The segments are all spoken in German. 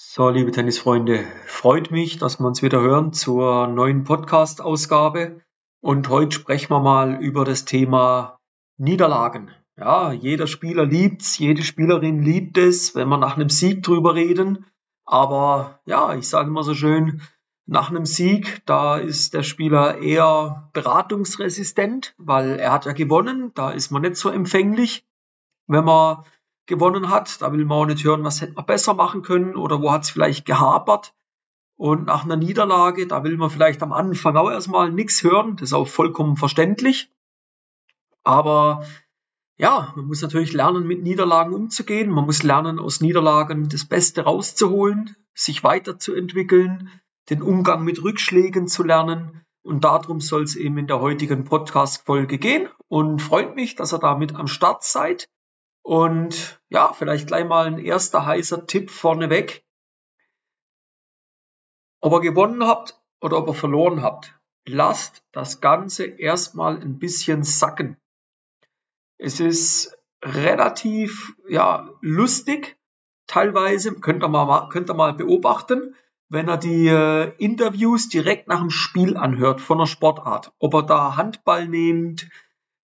So, liebe Tennisfreunde, freut mich, dass wir uns wieder hören zur neuen Podcast-Ausgabe. Und heute sprechen wir mal über das Thema Niederlagen. Ja, jeder Spieler liebt's, jede Spielerin liebt es, wenn wir nach einem Sieg drüber reden. Aber ja, ich sage immer so schön, nach einem Sieg, da ist der Spieler eher beratungsresistent, weil er hat ja gewonnen, da ist man nicht so empfänglich. Wenn man gewonnen hat. Da will man auch nicht hören, was hätte man besser machen können oder wo hat es vielleicht gehapert. Und nach einer Niederlage, da will man vielleicht am Anfang auch erstmal nichts hören. Das ist auch vollkommen verständlich. Aber ja, man muss natürlich lernen, mit Niederlagen umzugehen. Man muss lernen, aus Niederlagen das Beste rauszuholen, sich weiterzuentwickeln, den Umgang mit Rückschlägen zu lernen. Und darum soll es eben in der heutigen Podcast-Folge gehen. Und freut mich, dass ihr damit am Start seid. Und ja, vielleicht gleich mal ein erster heißer Tipp vorneweg. Ob ihr gewonnen habt oder ob ihr verloren habt, lasst das Ganze erstmal ein bisschen sacken. Es ist relativ ja, lustig, teilweise, könnt ihr mal, könnt ihr mal beobachten, wenn er die äh, Interviews direkt nach dem Spiel anhört von der Sportart. Ob er da Handball nehmt,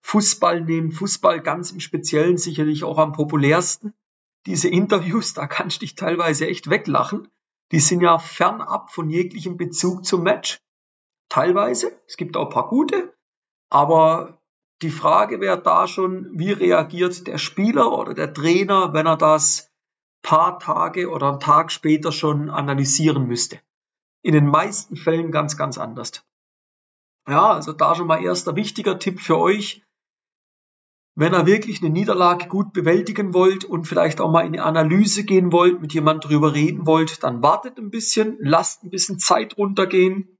Fußball nehmen, Fußball ganz im Speziellen sicherlich auch am populärsten. Diese Interviews, da kannst du dich teilweise echt weglachen. Die sind ja fernab von jeglichem Bezug zum Match. Teilweise. Es gibt auch ein paar gute. Aber die Frage wäre da schon, wie reagiert der Spieler oder der Trainer, wenn er das paar Tage oder einen Tag später schon analysieren müsste. In den meisten Fällen ganz, ganz anders. Ja, also da schon mal erster wichtiger Tipp für euch. Wenn ihr wirklich eine Niederlage gut bewältigen wollt und vielleicht auch mal in eine Analyse gehen wollt, mit jemand drüber reden wollt, dann wartet ein bisschen, lasst ein bisschen Zeit runtergehen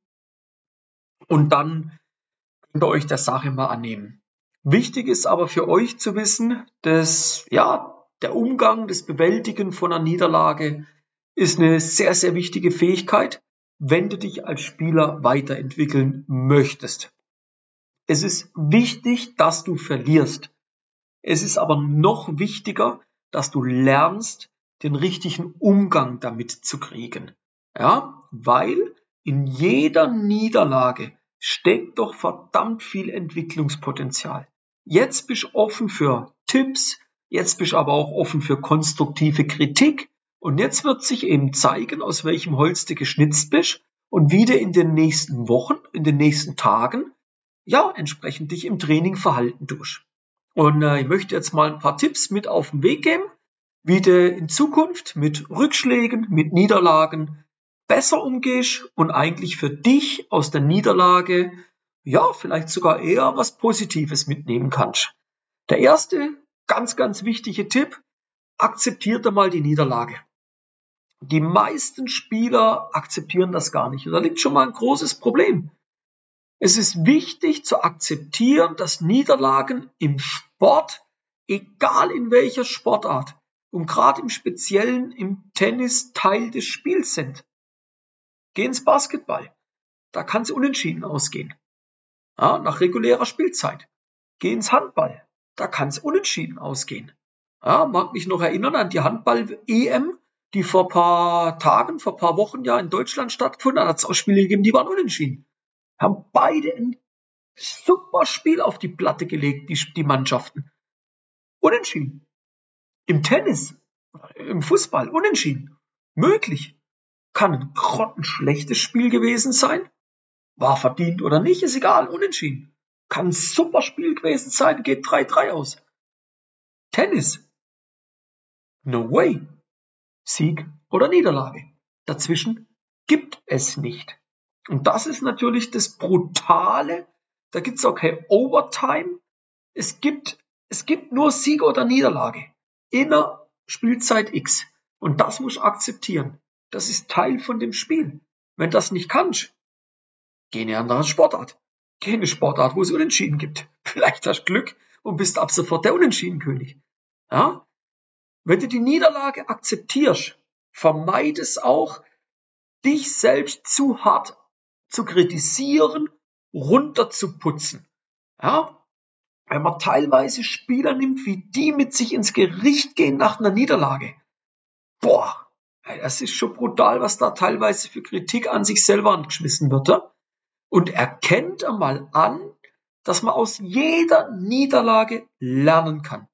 und dann könnt ihr euch der Sache mal annehmen. Wichtig ist aber für euch zu wissen, dass ja, der Umgang, das Bewältigen von einer Niederlage ist eine sehr, sehr wichtige Fähigkeit, wenn du dich als Spieler weiterentwickeln möchtest. Es ist wichtig, dass du verlierst. Es ist aber noch wichtiger, dass du lernst, den richtigen Umgang damit zu kriegen. Ja, weil in jeder Niederlage steckt doch verdammt viel Entwicklungspotenzial. Jetzt bist du offen für Tipps, jetzt bist du aber auch offen für konstruktive Kritik und jetzt wird sich eben zeigen, aus welchem Holz du geschnitzt bist und wie du in den nächsten Wochen, in den nächsten Tagen, ja, entsprechend dich im Training verhalten tust. Und äh, ich möchte jetzt mal ein paar Tipps mit auf den Weg geben, wie du in Zukunft mit Rückschlägen, mit Niederlagen besser umgehst und eigentlich für dich aus der Niederlage ja vielleicht sogar eher was Positives mitnehmen kannst. Der erste ganz, ganz wichtige Tipp, akzeptiert einmal die Niederlage. Die meisten Spieler akzeptieren das gar nicht. Und da liegt schon mal ein großes Problem. Es ist wichtig zu akzeptieren, dass Niederlagen im Sport, egal in welcher Sportart, und gerade im Speziellen im Tennis Teil des Spiels sind. Geh ins Basketball. Da kann es unentschieden ausgehen. Ja, nach regulärer Spielzeit. Geh ins Handball. Da kann es unentschieden ausgehen. Ja, mag mich noch erinnern an die Handball-EM, die vor paar Tagen, vor paar Wochen ja in Deutschland stattgefunden hat. Da hat es auch Spiele gegeben, die waren unentschieden haben beide ein super Spiel auf die Platte gelegt, die, die Mannschaften. Unentschieden. Im Tennis, im Fußball, unentschieden. Möglich. Kann ein grottenschlechtes Spiel gewesen sein. War verdient oder nicht, ist egal, unentschieden. Kann ein super Spiel gewesen sein, geht 3-3 aus. Tennis. No way. Sieg oder Niederlage. Dazwischen gibt es nicht. Und das ist natürlich das Brutale. Da gibt es auch kein Overtime. Es gibt, es gibt nur Sieg oder Niederlage. In der Spielzeit X. Und das muss akzeptieren. Das ist Teil von dem Spiel. Wenn das nicht kannst, geh in eine andere Sportart. Geh in eine Sportart, wo es Unentschieden gibt. Vielleicht hast du Glück und bist ab sofort der Unentschiedenkönig. Ja? Wenn du die Niederlage akzeptierst, vermeid es auch, dich selbst zu hart zu kritisieren, runterzuputzen. Ja? Wenn man teilweise Spieler nimmt, wie die mit sich ins Gericht gehen nach einer Niederlage. Boah, Das ist schon brutal, was da teilweise für Kritik an sich selber angeschmissen wird. Und erkennt einmal an, dass man aus jeder Niederlage lernen kann.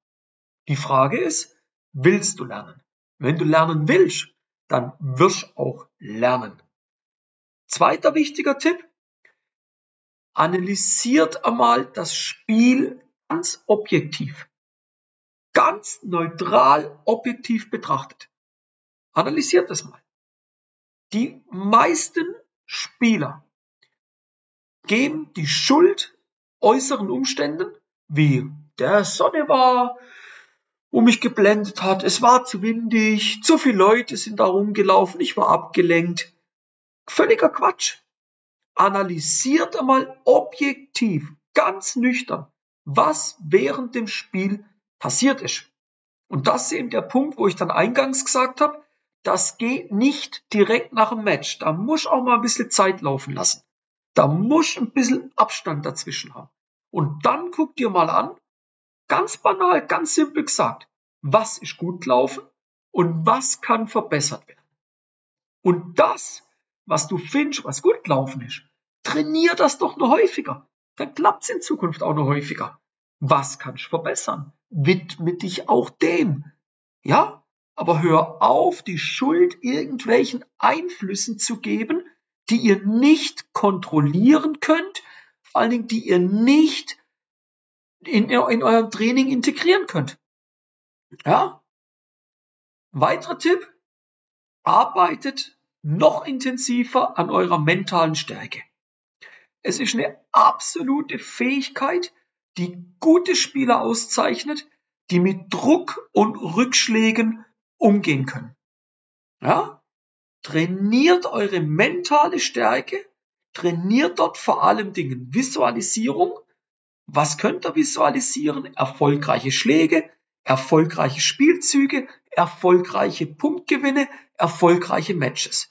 Die Frage ist, willst du lernen? Wenn du lernen willst, dann wirst auch lernen. Zweiter wichtiger Tipp. Analysiert einmal das Spiel ganz objektiv. Ganz neutral objektiv betrachtet. Analysiert das mal. Die meisten Spieler geben die Schuld äußeren Umständen, wie der Sonne war, wo mich geblendet hat, es war zu windig, zu viele Leute sind da rumgelaufen, ich war abgelenkt. Völliger Quatsch. Analysiert einmal objektiv, ganz nüchtern, was während dem Spiel passiert ist. Und das ist eben der Punkt, wo ich dann eingangs gesagt habe, das geht nicht direkt nach dem Match. Da muss auch mal ein bisschen Zeit laufen lassen. Da muss ein bisschen Abstand dazwischen haben. Und dann guck dir mal an, ganz banal, ganz simpel gesagt, was ist gut gelaufen und was kann verbessert werden. Und das, was du findest, was gut gelaufen ist, trainier das doch noch häufiger. Dann klappt es in Zukunft auch noch häufiger. Was kannst du verbessern? Widme dich auch dem. Ja, aber hör auf, die Schuld irgendwelchen Einflüssen zu geben, die ihr nicht kontrollieren könnt, vor allen Dingen, die ihr nicht in, in eurem Training integrieren könnt. Ja? Weiterer Tipp, arbeitet noch intensiver an eurer mentalen Stärke. Es ist eine absolute Fähigkeit, die gute Spieler auszeichnet, die mit Druck und Rückschlägen umgehen können. Ja? Trainiert eure mentale Stärke, trainiert dort vor allem Dingen Visualisierung. Was könnt ihr visualisieren? Erfolgreiche Schläge, erfolgreiche Spielzüge, erfolgreiche Punktgewinne, erfolgreiche Matches.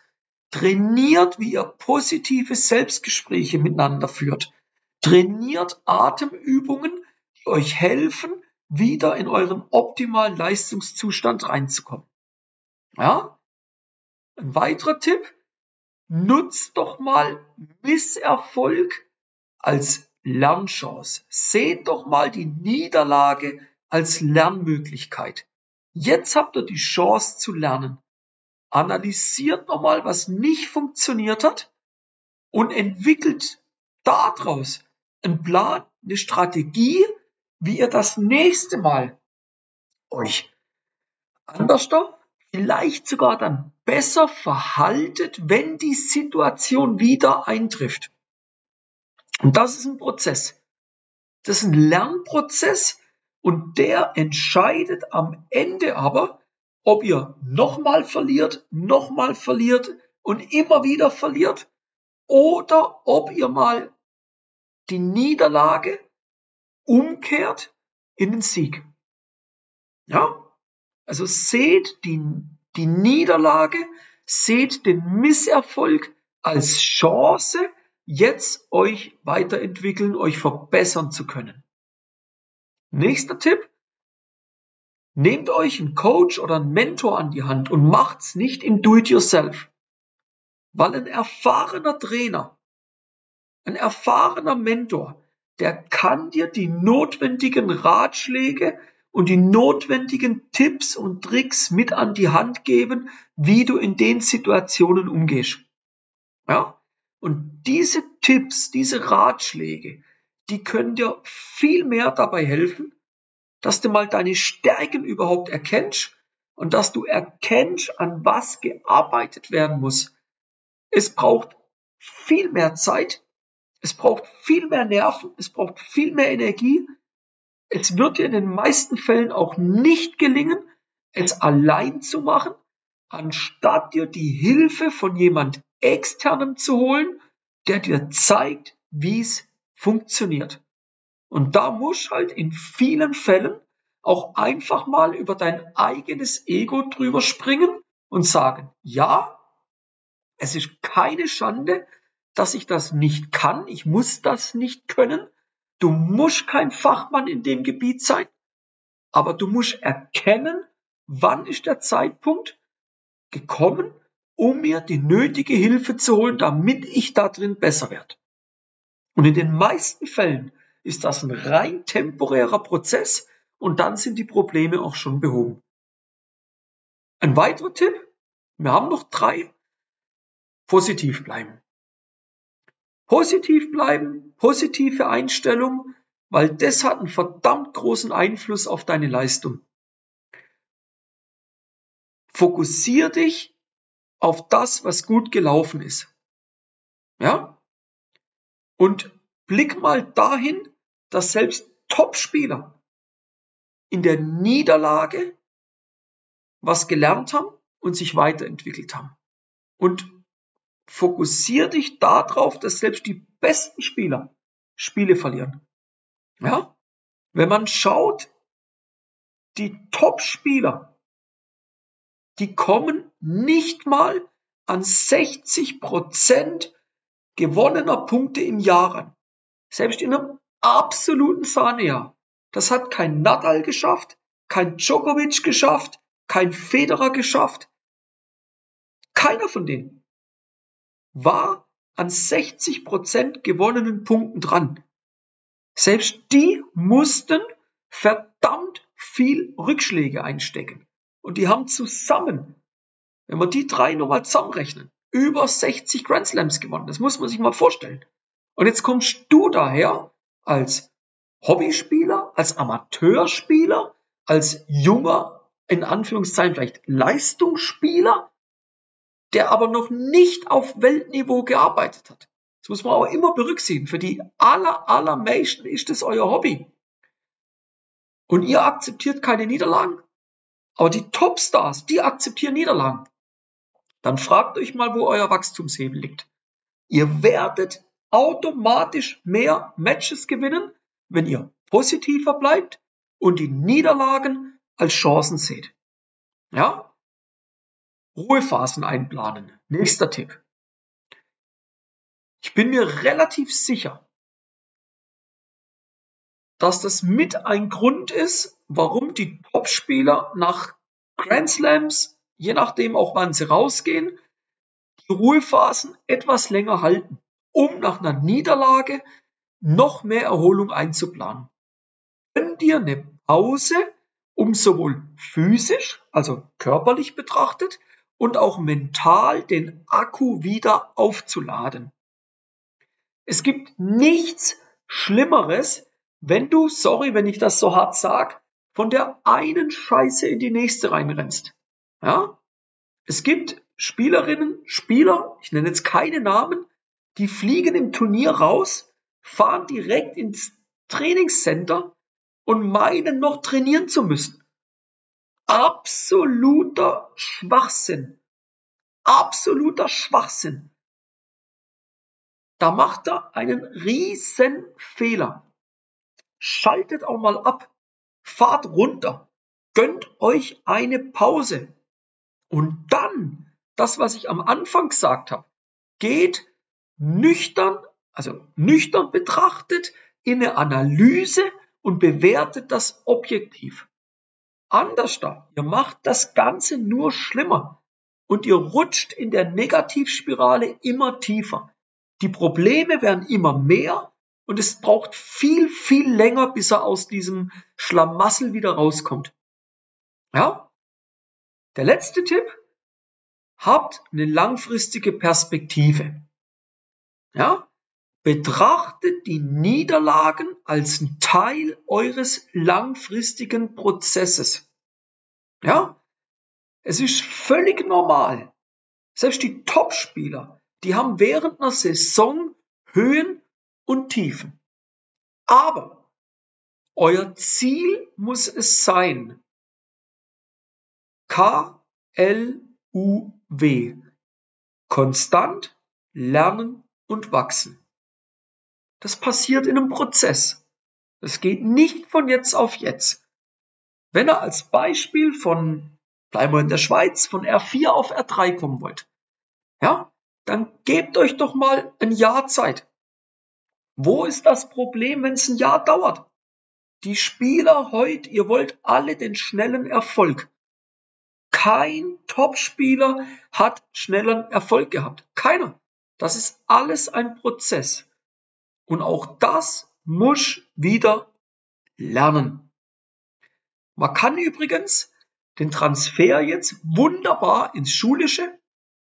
Trainiert, wie ihr positive Selbstgespräche miteinander führt. Trainiert Atemübungen, die euch helfen, wieder in euren optimalen Leistungszustand reinzukommen. Ja? Ein weiterer Tipp, nutzt doch mal Misserfolg als Lernchance. Seht doch mal die Niederlage als Lernmöglichkeit. Jetzt habt ihr die Chance zu lernen. Analysiert nochmal, was nicht funktioniert hat und entwickelt daraus einen Plan, eine Strategie, wie ihr das nächste Mal euch anders, vielleicht sogar dann besser verhaltet, wenn die Situation wieder eintrifft. Und das ist ein Prozess. Das ist ein Lernprozess, und der entscheidet am Ende aber, ob ihr nochmal verliert, nochmal verliert und immer wieder verliert oder ob ihr mal die Niederlage umkehrt in den Sieg. Ja? Also seht die, die Niederlage, seht den Misserfolg als Chance, jetzt euch weiterentwickeln, euch verbessern zu können. Nächster Tipp. Nehmt euch einen Coach oder einen Mentor an die Hand und macht's nicht im Do-it-yourself. Weil ein erfahrener Trainer, ein erfahrener Mentor, der kann dir die notwendigen Ratschläge und die notwendigen Tipps und Tricks mit an die Hand geben, wie du in den Situationen umgehst. Ja? Und diese Tipps, diese Ratschläge, die können dir viel mehr dabei helfen, dass du mal deine Stärken überhaupt erkennst und dass du erkennst, an was gearbeitet werden muss. Es braucht viel mehr Zeit, es braucht viel mehr Nerven, es braucht viel mehr Energie. Es wird dir in den meisten Fällen auch nicht gelingen, es allein zu machen, anstatt dir die Hilfe von jemand externem zu holen, der dir zeigt, wie es funktioniert. Und da muss halt in vielen Fällen auch einfach mal über dein eigenes Ego drüber springen und sagen, ja, es ist keine Schande, dass ich das nicht kann, ich muss das nicht können, du musst kein Fachmann in dem Gebiet sein, aber du musst erkennen, wann ist der Zeitpunkt, gekommen, um mir die nötige Hilfe zu holen, damit ich da drin besser werde. Und in den meisten Fällen ist das ein rein temporärer Prozess und dann sind die Probleme auch schon behoben. Ein weiterer Tipp, wir haben noch drei, positiv bleiben. Positiv bleiben, positive Einstellung, weil das hat einen verdammt großen Einfluss auf deine Leistung. Fokussier dich auf das, was gut gelaufen ist. Ja? Und blick mal dahin, dass selbst Topspieler in der Niederlage was gelernt haben und sich weiterentwickelt haben. Und fokussier dich darauf, dass selbst die besten Spieler Spiele verlieren. Ja? Wenn man schaut, die Top-Spieler, die kommen nicht mal an 60 Prozent gewonnener Punkte im Jahr ran. Selbst in einem absoluten Sahnejahr. Das hat kein Nadal geschafft, kein Djokovic geschafft, kein Federer geschafft. Keiner von denen war an 60 Prozent gewonnenen Punkten dran. Selbst die mussten verdammt viel Rückschläge einstecken. Und die haben zusammen, wenn wir die drei nochmal zusammenrechnen, über 60 Grand Slams gewonnen. Das muss man sich mal vorstellen. Und jetzt kommst du daher als Hobbyspieler, als Amateurspieler, als junger, in Anführungszeichen vielleicht Leistungsspieler der aber noch nicht auf Weltniveau gearbeitet hat. Das muss man auch immer berücksichtigen. Für die aller, aller Menschen ist das euer Hobby. Und ihr akzeptiert keine Niederlagen. Aber die Topstars, die akzeptieren Niederlagen. Dann fragt euch mal, wo euer Wachstumshebel liegt. Ihr werdet automatisch mehr Matches gewinnen, wenn ihr positiver bleibt und die Niederlagen als Chancen seht. Ja? Ruhephasen einplanen. Nächster Tipp. Ich bin mir relativ sicher, dass das mit ein Grund ist, warum die Topspieler nach Grand Slams, je nachdem auch wann sie rausgehen, die Ruhephasen etwas länger halten, um nach einer Niederlage noch mehr Erholung einzuplanen. Gönn dir eine Pause, um sowohl physisch, also körperlich betrachtet, und auch mental den Akku wieder aufzuladen. Es gibt nichts Schlimmeres, wenn du, sorry, wenn ich das so hart sag, von der einen Scheiße in die nächste reinrennst. Ja? Es gibt Spielerinnen, Spieler, ich nenne jetzt keine Namen, die fliegen im Turnier raus, fahren direkt ins Trainingscenter und meinen noch trainieren zu müssen absoluter Schwachsinn. Absoluter Schwachsinn. Da macht er einen riesen Fehler. Schaltet auch mal ab. Fahrt runter. Gönnt euch eine Pause. Und dann, das, was ich am Anfang gesagt habe, geht nüchtern, also nüchtern betrachtet in eine Analyse und bewertet das objektiv anders da. Ihr macht das Ganze nur schlimmer und ihr rutscht in der Negativspirale immer tiefer. Die Probleme werden immer mehr und es braucht viel, viel länger, bis er aus diesem Schlamassel wieder rauskommt. Ja? Der letzte Tipp. Habt eine langfristige Perspektive. Ja? Betrachtet die Niederlagen als Teil eures langfristigen Prozesses. Ja? Es ist völlig normal. Selbst die Topspieler, die haben während einer Saison Höhen und Tiefen. Aber euer Ziel muss es sein. K-L-U-W. Konstant lernen und wachsen. Das passiert in einem Prozess. Das geht nicht von jetzt auf jetzt. Wenn ihr als Beispiel von, bleiben wir in der Schweiz, von R4 auf R3 kommen wollt, ja, dann gebt euch doch mal ein Jahr Zeit. Wo ist das Problem, wenn es ein Jahr dauert? Die Spieler heute, ihr wollt alle den schnellen Erfolg. Kein Topspieler hat schnellen Erfolg gehabt. Keiner. Das ist alles ein Prozess. Und auch das muss wieder lernen. Man kann übrigens den Transfer jetzt wunderbar ins Schulische,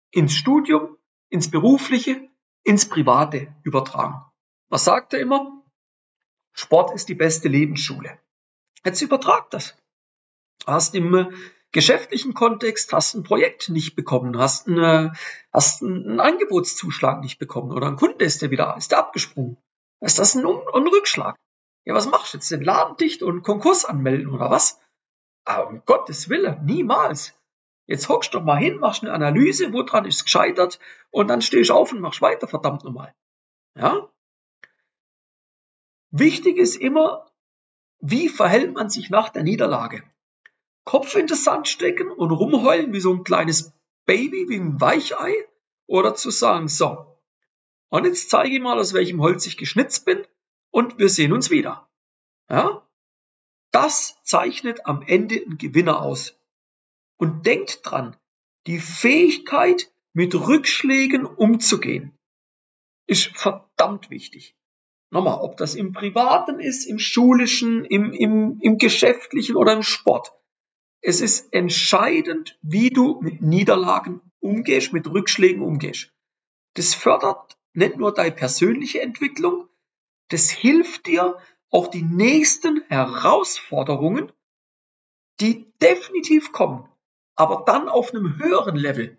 ins Studium, ins Berufliche, ins Private übertragen. Was sagt er immer? Sport ist die beste Lebensschule. Jetzt übertrag das. Hast im geschäftlichen Kontext, hast ein Projekt nicht bekommen, hast, eine, hast einen Angebotszuschlag nicht bekommen oder ein Kunde ist der wieder, ist der abgesprungen. Ist das ein, ein Rückschlag? Ja, was machst du jetzt? Den Laden dicht und Konkurs anmelden oder was? Aber um Gottes Willen, niemals. Jetzt hockst du doch mal hin, machst eine Analyse, woran ist es gescheitert und dann stehst du auf und machst weiter, verdammt nochmal. Ja? Wichtig ist immer, wie verhält man sich nach der Niederlage? Kopf in den Sand stecken und rumheulen wie so ein kleines Baby, wie ein Weichei? Oder zu sagen, so, und jetzt zeige ich mal, aus welchem Holz ich geschnitzt bin und wir sehen uns wieder. Ja? Das zeichnet am Ende einen Gewinner aus. Und denkt dran, die Fähigkeit, mit Rückschlägen umzugehen, ist verdammt wichtig. Nochmal, ob das im Privaten ist, im Schulischen, im, im, im Geschäftlichen oder im Sport. Es ist entscheidend, wie du mit Niederlagen umgehst, mit Rückschlägen umgehst. Das fördert nicht nur deine persönliche Entwicklung, das hilft dir auch die nächsten Herausforderungen, die definitiv kommen, aber dann auf einem höheren Level,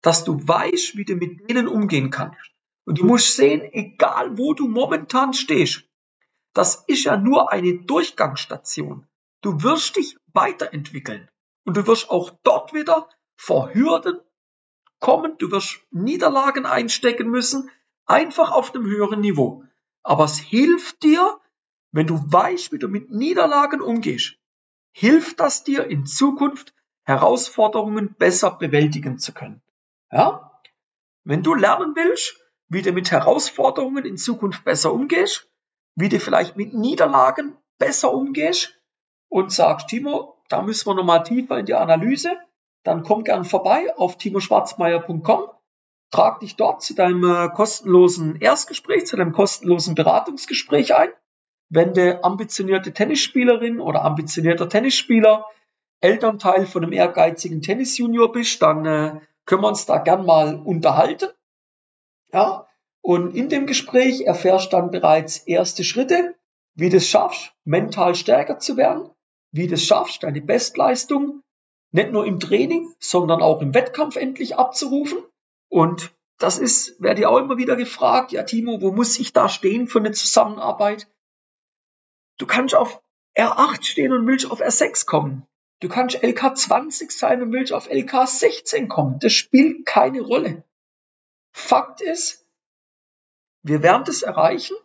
dass du weißt, wie du mit denen umgehen kannst. Und du musst sehen, egal wo du momentan stehst, das ist ja nur eine Durchgangsstation. Du wirst dich weiterentwickeln und du wirst auch dort wieder vor Hürden kommen, du wirst Niederlagen einstecken müssen, einfach auf einem höheren Niveau. Aber es hilft dir, wenn du weißt, wie du mit Niederlagen umgehst, hilft das dir in Zukunft Herausforderungen besser bewältigen zu können. Ja? Wenn du lernen willst, wie du mit Herausforderungen in Zukunft besser umgehst, wie du vielleicht mit Niederlagen besser umgehst und sagst, Timo, da müssen wir nochmal tiefer in die Analyse, dann komm gern vorbei auf timoschwarzmeier.com Trag dich dort zu deinem äh, kostenlosen Erstgespräch, zu deinem kostenlosen Beratungsgespräch ein. Wenn du ambitionierte Tennisspielerin oder ambitionierter Tennisspieler, Elternteil von einem ehrgeizigen Tennisjunior bist, dann äh, können wir uns da gern mal unterhalten. Ja, und in dem Gespräch erfährst du dann bereits erste Schritte, wie du es schaffst, mental stärker zu werden, wie du es schaffst, deine Bestleistung nicht nur im Training, sondern auch im Wettkampf endlich abzurufen. Und das ist, werde ich auch immer wieder gefragt, ja Timo, wo muss ich da stehen für eine Zusammenarbeit? Du kannst auf R8 stehen und willst auf R6 kommen. Du kannst LK20 sein und willst auf LK16 kommen. Das spielt keine Rolle. Fakt ist, wir werden das erreichen.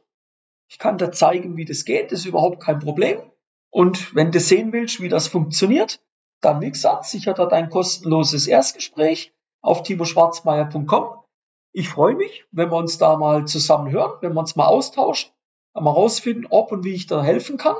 Ich kann dir zeigen, wie das geht. Das ist überhaupt kein Problem. Und wenn du sehen willst, wie das funktioniert, dann, wie gesagt, sichert er dein kostenloses Erstgespräch auf timoschwarzmeier.com. Ich freue mich, wenn wir uns da mal zusammen hören, wenn wir uns mal austauschen, mal rausfinden, ob und wie ich da helfen kann.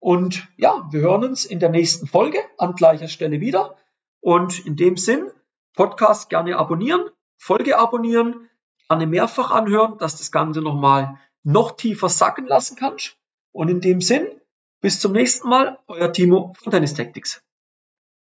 Und ja, wir hören uns in der nächsten Folge an gleicher Stelle wieder. Und in dem Sinn, Podcast gerne abonnieren, Folge abonnieren, gerne mehrfach anhören, dass das Ganze nochmal noch tiefer sacken lassen kannst. Und in dem Sinn, bis zum nächsten Mal, euer Timo von Tennis Tactics.